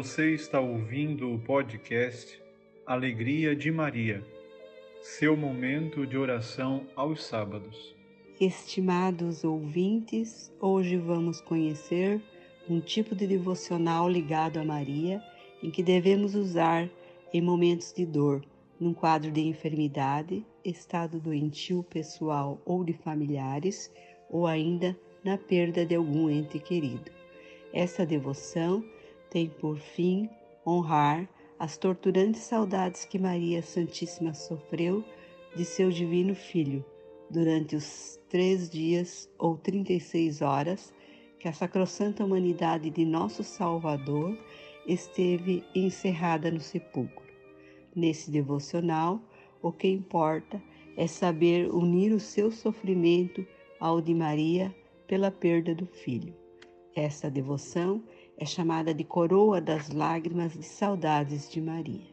Você está ouvindo o podcast Alegria de Maria, seu momento de oração aos sábados. Estimados ouvintes, hoje vamos conhecer um tipo de devocional ligado a Maria em que devemos usar em momentos de dor, num quadro de enfermidade, estado doentio pessoal ou de familiares, ou ainda na perda de algum ente querido. Essa devoção tem por fim honrar as torturantes saudades que Maria Santíssima sofreu de seu divino Filho durante os três dias ou trinta e seis horas que a sacrossanta humanidade de nosso Salvador esteve encerrada no sepulcro. Nesse devocional, o que importa é saber unir o seu sofrimento ao de Maria pela perda do filho. Essa devoção é chamada de coroa das lágrimas de saudades de Maria.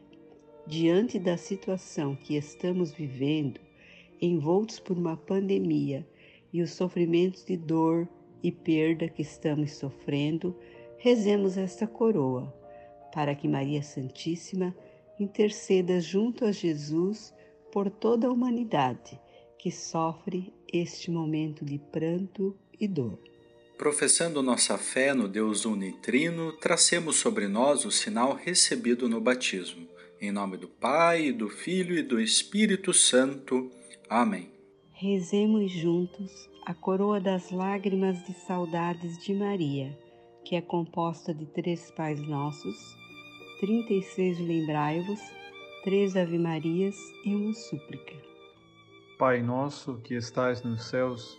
Diante da situação que estamos vivendo, envoltos por uma pandemia e os sofrimentos de dor e perda que estamos sofrendo, rezemos esta coroa, para que Maria Santíssima interceda junto a Jesus por toda a humanidade que sofre este momento de pranto e dor. Professando nossa fé no Deus unitrino, tracemos sobre nós o sinal recebido no batismo. Em nome do Pai, do Filho e do Espírito Santo. Amém. Rezemos juntos a coroa das lágrimas de saudades de Maria, que é composta de três Pais Nossos, 36 Lembrai-vos, três Ave-Marias e uma súplica. Pai nosso que estais nos céus,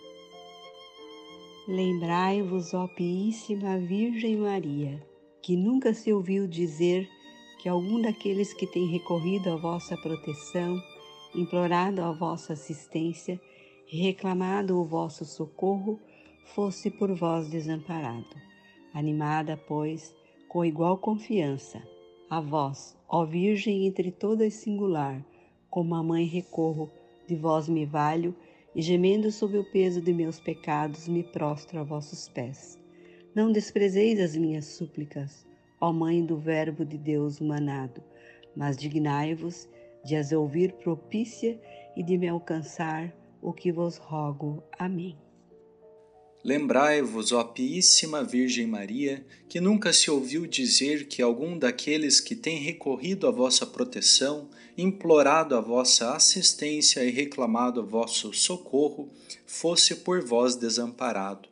Lembrai-vos, ó Piíssima Virgem Maria, que nunca se ouviu dizer que algum daqueles que tem recorrido à vossa proteção, implorado a vossa assistência reclamado o vosso socorro, fosse por vós desamparado. Animada, pois, com igual confiança, a vós, ó Virgem entre todas singular, como a mãe recorro, de vós me valho e gemendo sob o peso de meus pecados, me prostro a vossos pés. Não desprezeis as minhas súplicas, ó Mãe do Verbo de Deus humanado, mas dignai-vos de as ouvir propícia e de me alcançar o que vos rogo. Amém. Lembrai-vos, ó Piíssima Virgem Maria, que nunca se ouviu dizer que algum daqueles que tem recorrido à vossa proteção, implorado a vossa assistência e reclamado vosso socorro, fosse por vós desamparado.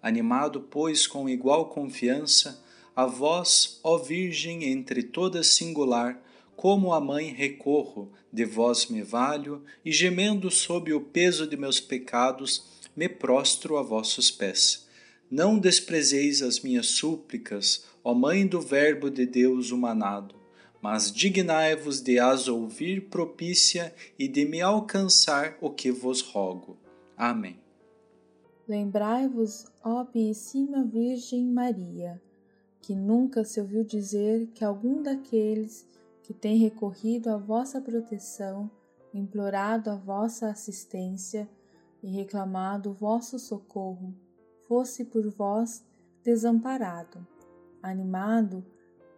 Animado, pois, com igual confiança, a vós, ó Virgem entre todas singular, como a mãe recorro, de vós me valho, e gemendo sob o peso de meus pecados, me prostro a vossos pés. Não desprezeis as minhas súplicas, ó Mãe do Verbo de Deus humanado, mas dignai-vos de as ouvir propícia e de me alcançar o que vos rogo. Amém. Lembrai-vos, ó Piíssima Virgem Maria, que nunca se ouviu dizer que algum daqueles que tem recorrido à vossa proteção, implorado a vossa assistência, e reclamado vosso socorro, fosse por vós desamparado. Animado,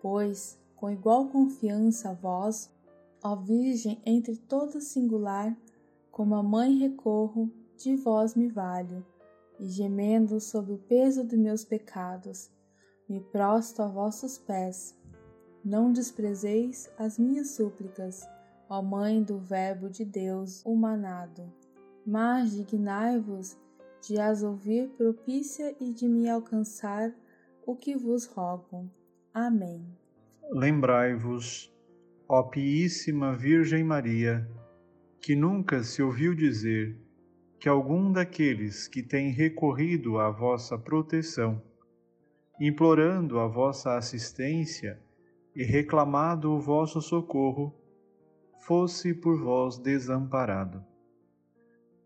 pois, com igual confiança a vós, ó Virgem entre todas singular, como a mãe recorro, de vós me valho, e gemendo sob o peso de meus pecados, me prosto a vossos pés. Não desprezeis as minhas súplicas, ó Mãe do Verbo de Deus humanado mas dignai-vos de as ouvir propícia e de me alcançar o que vos rogo. Amém. Lembrai-vos, ó Piíssima Virgem Maria, que nunca se ouviu dizer que algum daqueles que tem recorrido à vossa proteção, implorando a vossa assistência e reclamado o vosso socorro, fosse por vós desamparado.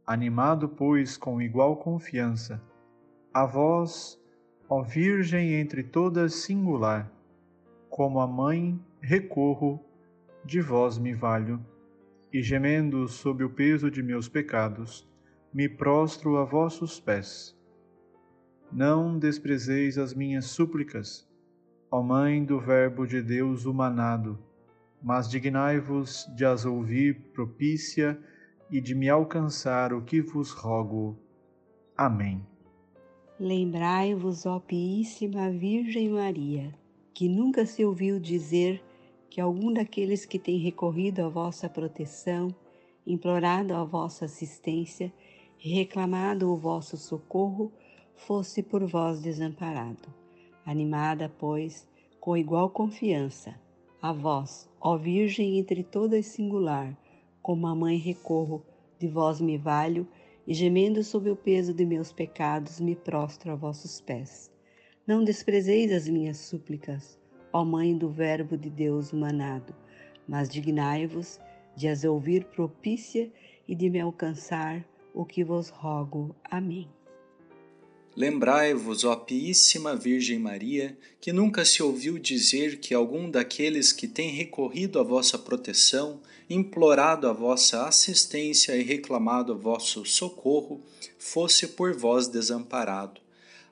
Animado, pois, com igual confiança, a vós, ó Virgem entre todas singular, como a mãe recorro, de vós me valho, e gemendo sob o peso de meus pecados, me prostro a vossos pés. Não desprezeis as minhas súplicas, ó Mãe do Verbo de Deus humanado, mas dignai-vos de as ouvir propícia e de me alcançar o que vos rogo. Amém. Lembrai-vos, ó Piíssima Virgem Maria, que nunca se ouviu dizer que algum daqueles que tem recorrido à vossa proteção, implorado a vossa assistência reclamado o vosso socorro, fosse por vós desamparado. Animada, pois, com igual confiança, a vós, ó Virgem entre todas singular, como a mãe recorro, de vós me valho, e gemendo sob o peso de meus pecados, me prostro a vossos pés. Não desprezeis as minhas súplicas, ó Mãe do Verbo de Deus humanado, mas dignai-vos de as ouvir propícia e de me alcançar o que vos rogo. Amém. Lembrai-vos, ó Piíssima Virgem Maria, que nunca se ouviu dizer que algum daqueles que tem recorrido à vossa proteção, implorado a vossa assistência e reclamado vosso socorro, fosse por vós desamparado.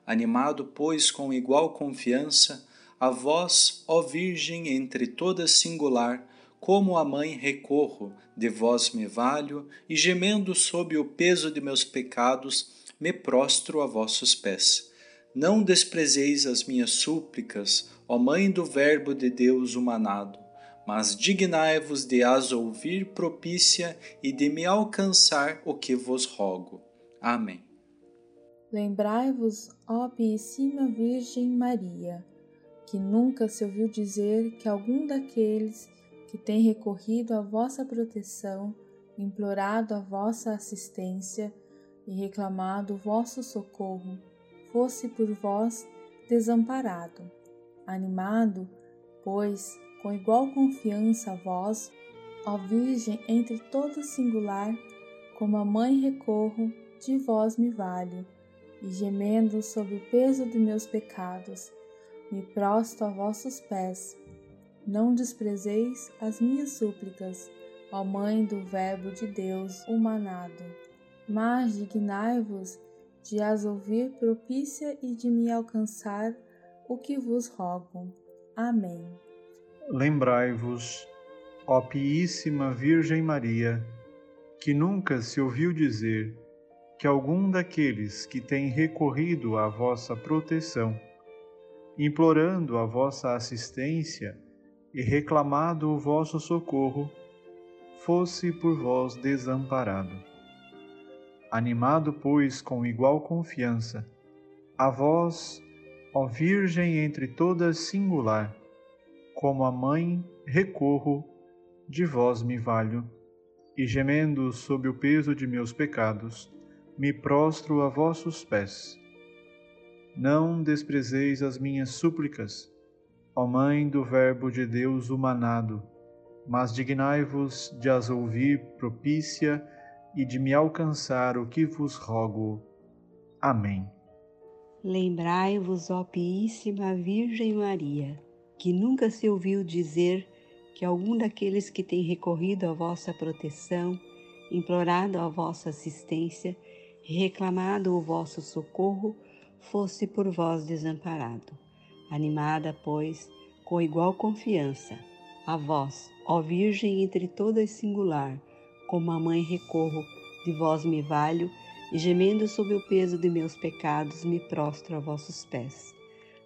Animado, pois, com igual confiança, a vós, ó Virgem entre todas singular, como a mãe recorro, de vós me valho, e gemendo sob o peso de meus pecados, me prostro a vossos pés. Não desprezeis as minhas súplicas, ó Mãe do Verbo de Deus humanado, mas dignai-vos de as ouvir propícia e de me alcançar o que vos rogo. Amém. Lembrai-vos, ó Piíssima Virgem Maria, que nunca se ouviu dizer que algum daqueles que tem recorrido à vossa proteção, implorado a vossa assistência, e reclamado vosso socorro, fosse por vós desamparado. Animado, pois, com igual confiança a vós, ó Virgem entre todos singular, como a mãe recorro, de vós me valho, e gemendo sob o peso de meus pecados, me prosto a vossos pés. Não desprezeis as minhas súplicas, ó Mãe do Verbo de Deus humanado mas dignai-vos de as ouvir propícia e de me alcançar o que vos rogo. Amém. Lembrai-vos, ó Piíssima Virgem Maria, que nunca se ouviu dizer que algum daqueles que tem recorrido à vossa proteção, implorando a vossa assistência e reclamado o vosso socorro, fosse por vós desamparado Animado, pois, com igual confiança, a vós, ó Virgem entre todas singular, como a mãe recorro, de vós me valho, e gemendo sob o peso de meus pecados, me prostro a vossos pés. Não desprezeis as minhas súplicas, ó Mãe do Verbo de Deus humanado, mas dignai-vos de as ouvir propícia e de me alcançar o que vos rogo. Amém. Lembrai-vos, ó Piíssima Virgem Maria, que nunca se ouviu dizer que algum daqueles que tem recorrido à vossa proteção, implorado a vossa assistência reclamado o vosso socorro, fosse por vós desamparado. Animada, pois, com igual confiança, a vós, ó Virgem entre todas singular, como a mãe recorro, de vós me valho, e gemendo sob o peso de meus pecados, me prostro a vossos pés.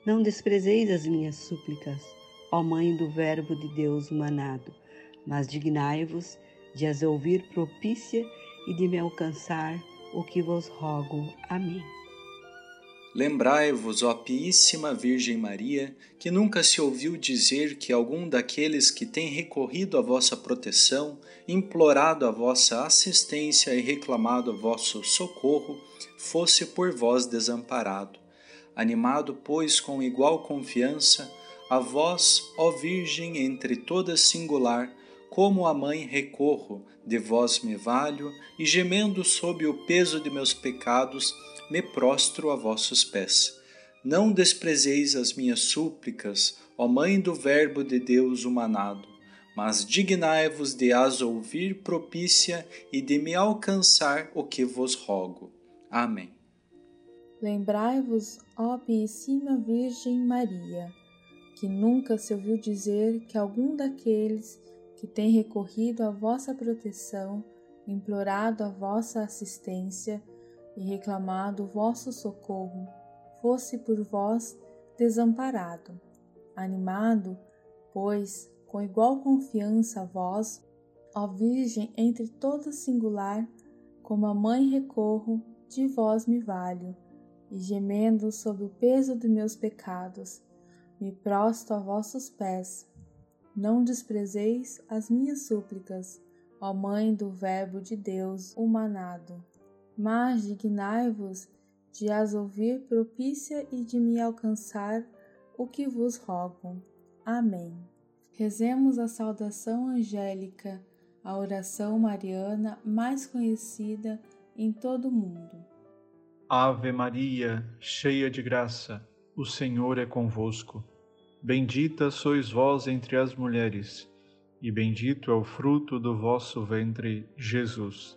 Não desprezeis as minhas súplicas, ó Mãe do Verbo de Deus humanado, mas dignai-vos de as ouvir propícia e de me alcançar o que vos rogo. Amém. Lembrai-vos, ó Piíssima Virgem Maria, que nunca se ouviu dizer que algum daqueles que tem recorrido à vossa proteção, implorado a vossa assistência e reclamado vosso socorro, fosse por vós desamparado. Animado, pois, com igual confiança, A vós, ó Virgem entre todas singular, como a mãe recorro, de vós me valho, e gemendo sob o peso de meus pecados, me prostro a vossos pés. Não desprezeis as minhas súplicas, ó Mãe do Verbo de Deus humanado, mas dignai-vos de as ouvir propícia e de me alcançar o que vos rogo. Amém. Lembrai-vos, ó Piessima Virgem Maria, que nunca se ouviu dizer que algum daqueles que tem recorrido à vossa proteção, implorado a vossa assistência e reclamado vosso socorro, fosse por vós desamparado. Animado, pois, com igual confiança a vós, ó Virgem entre todas singular, como a mãe recorro, de vós me valho, e gemendo sob o peso de meus pecados, me prosto a vossos pés. Não desprezeis as minhas súplicas, ó Mãe do Verbo de Deus humanado, mas dignai-vos de as ouvir propícia e de me alcançar o que vos rogo. Amém. Rezemos a saudação angélica, a oração mariana mais conhecida em todo o mundo. Ave Maria, cheia de graça, o Senhor é convosco. Bendita sois vós entre as mulheres, e bendito é o fruto do vosso ventre, Jesus.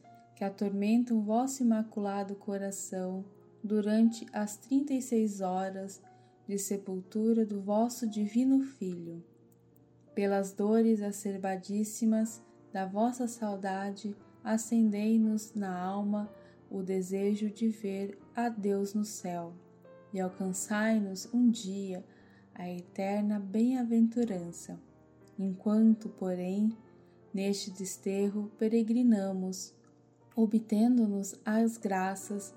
que atormentam o vosso imaculado coração durante as trinta e seis horas de sepultura do vosso divino Filho. Pelas dores acerbadíssimas da vossa saudade, acendei-nos na alma o desejo de ver a Deus no céu e alcançai-nos um dia a eterna bem-aventurança. Enquanto, porém, neste desterro peregrinamos, obtendo-nos as graças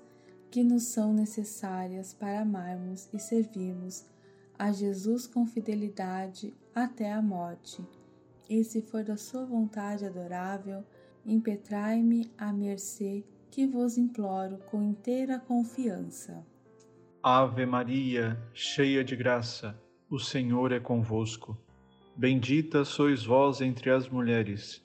que nos são necessárias para amarmos e servirmos a Jesus com fidelidade até a morte. E se for da sua vontade adorável, impetrai-me a mercê que vos imploro com inteira confiança. Ave Maria, cheia de graça, o Senhor é convosco. Bendita sois vós entre as mulheres,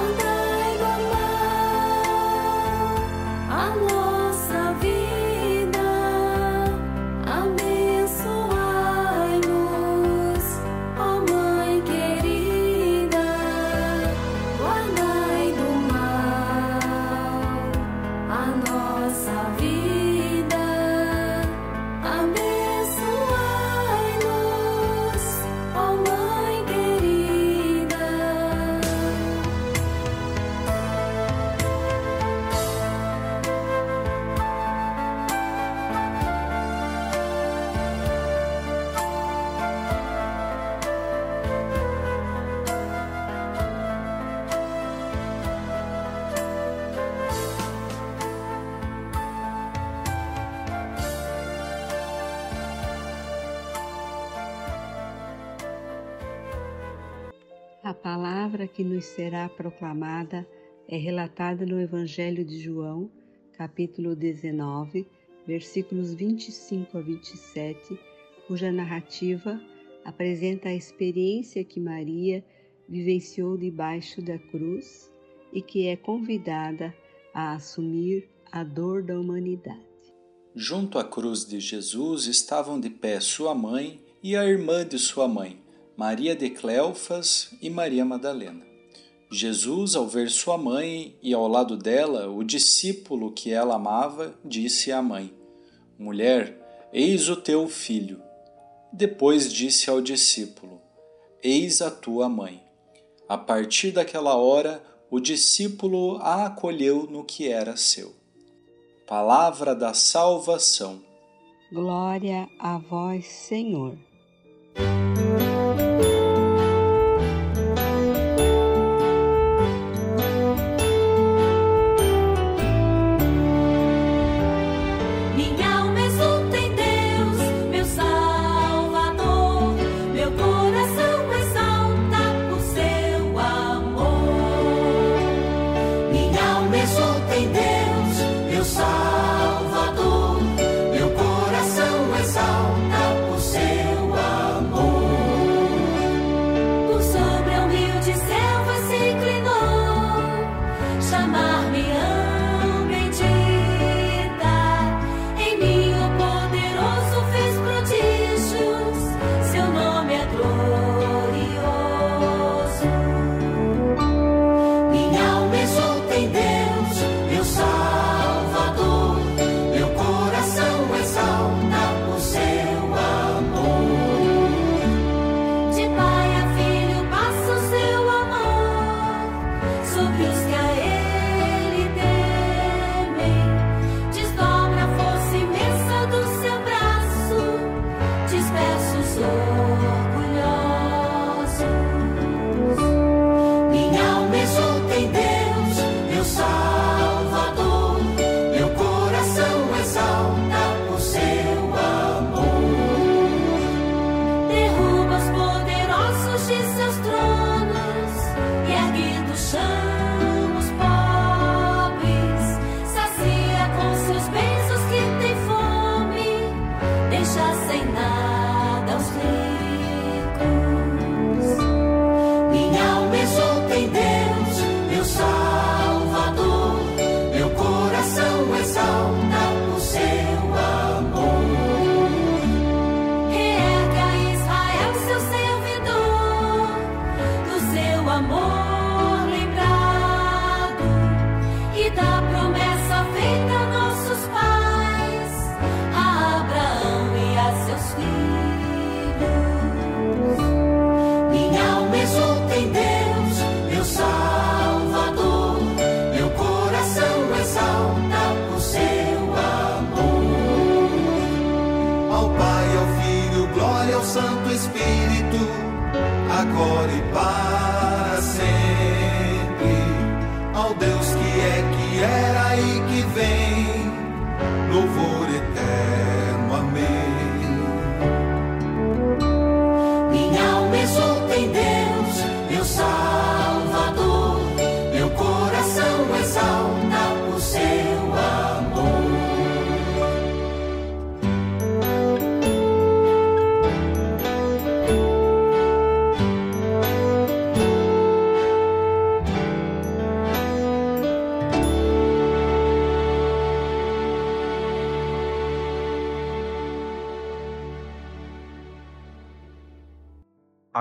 Tất palavra que nos será proclamada é relatada no Evangelho de João, capítulo 19, versículos 25 a 27, cuja narrativa apresenta a experiência que Maria vivenciou debaixo da cruz e que é convidada a assumir a dor da humanidade. Junto à cruz de Jesus estavam de pé sua mãe e a irmã de sua mãe Maria de Cleofas e Maria Madalena. Jesus, ao ver sua mãe e ao lado dela o discípulo que ela amava, disse à mãe: Mulher, eis o teu filho. Depois disse ao discípulo: Eis a tua mãe. A partir daquela hora, o discípulo a acolheu no que era seu. Palavra da salvação. Glória a vós, Senhor.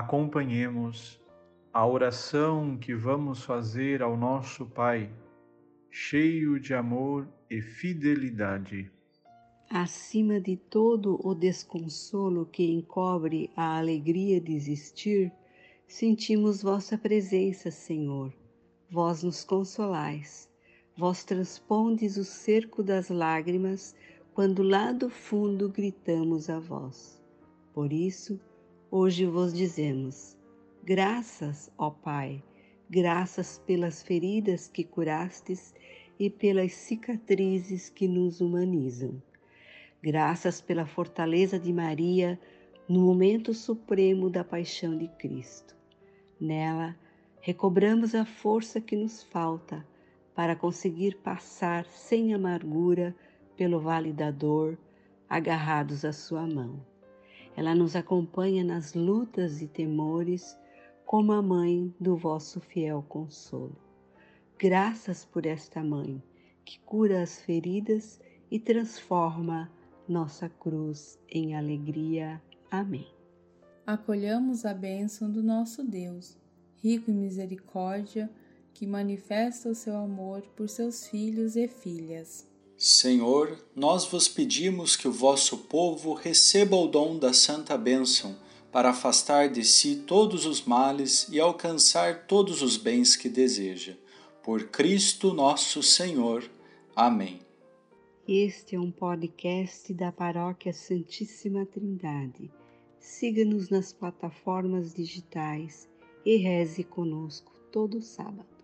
Acompanhemos a oração que vamos fazer ao nosso Pai, cheio de amor e fidelidade. Acima de todo o desconsolo que encobre a alegria de existir, sentimos vossa presença, Senhor. Vós nos consolais. Vós transpondes o cerco das lágrimas quando lá do fundo gritamos a vós. Por isso, hoje vos dizemos: graças, ó Pai, graças pelas feridas que curastes e pelas cicatrizes que nos humanizam. Graças pela fortaleza de Maria no momento supremo da paixão de Cristo. Nela, recobramos a força que nos falta para conseguir passar sem amargura pelo vale da dor, agarrados à sua mão. Ela nos acompanha nas lutas e temores, como a mãe do vosso fiel consolo. Graças por esta mãe que cura as feridas e transforma nossa cruz em alegria. Amém. Acolhamos a bênção do nosso Deus, rico em misericórdia, que manifesta o seu amor por seus filhos e filhas. Senhor, nós vos pedimos que o vosso povo receba o dom da santa bênção, para afastar de si todos os males e alcançar todos os bens que deseja. Por Cristo nosso Senhor. Amém. Este é um podcast da Paróquia Santíssima Trindade. Siga-nos nas plataformas digitais e reze conosco todo sábado.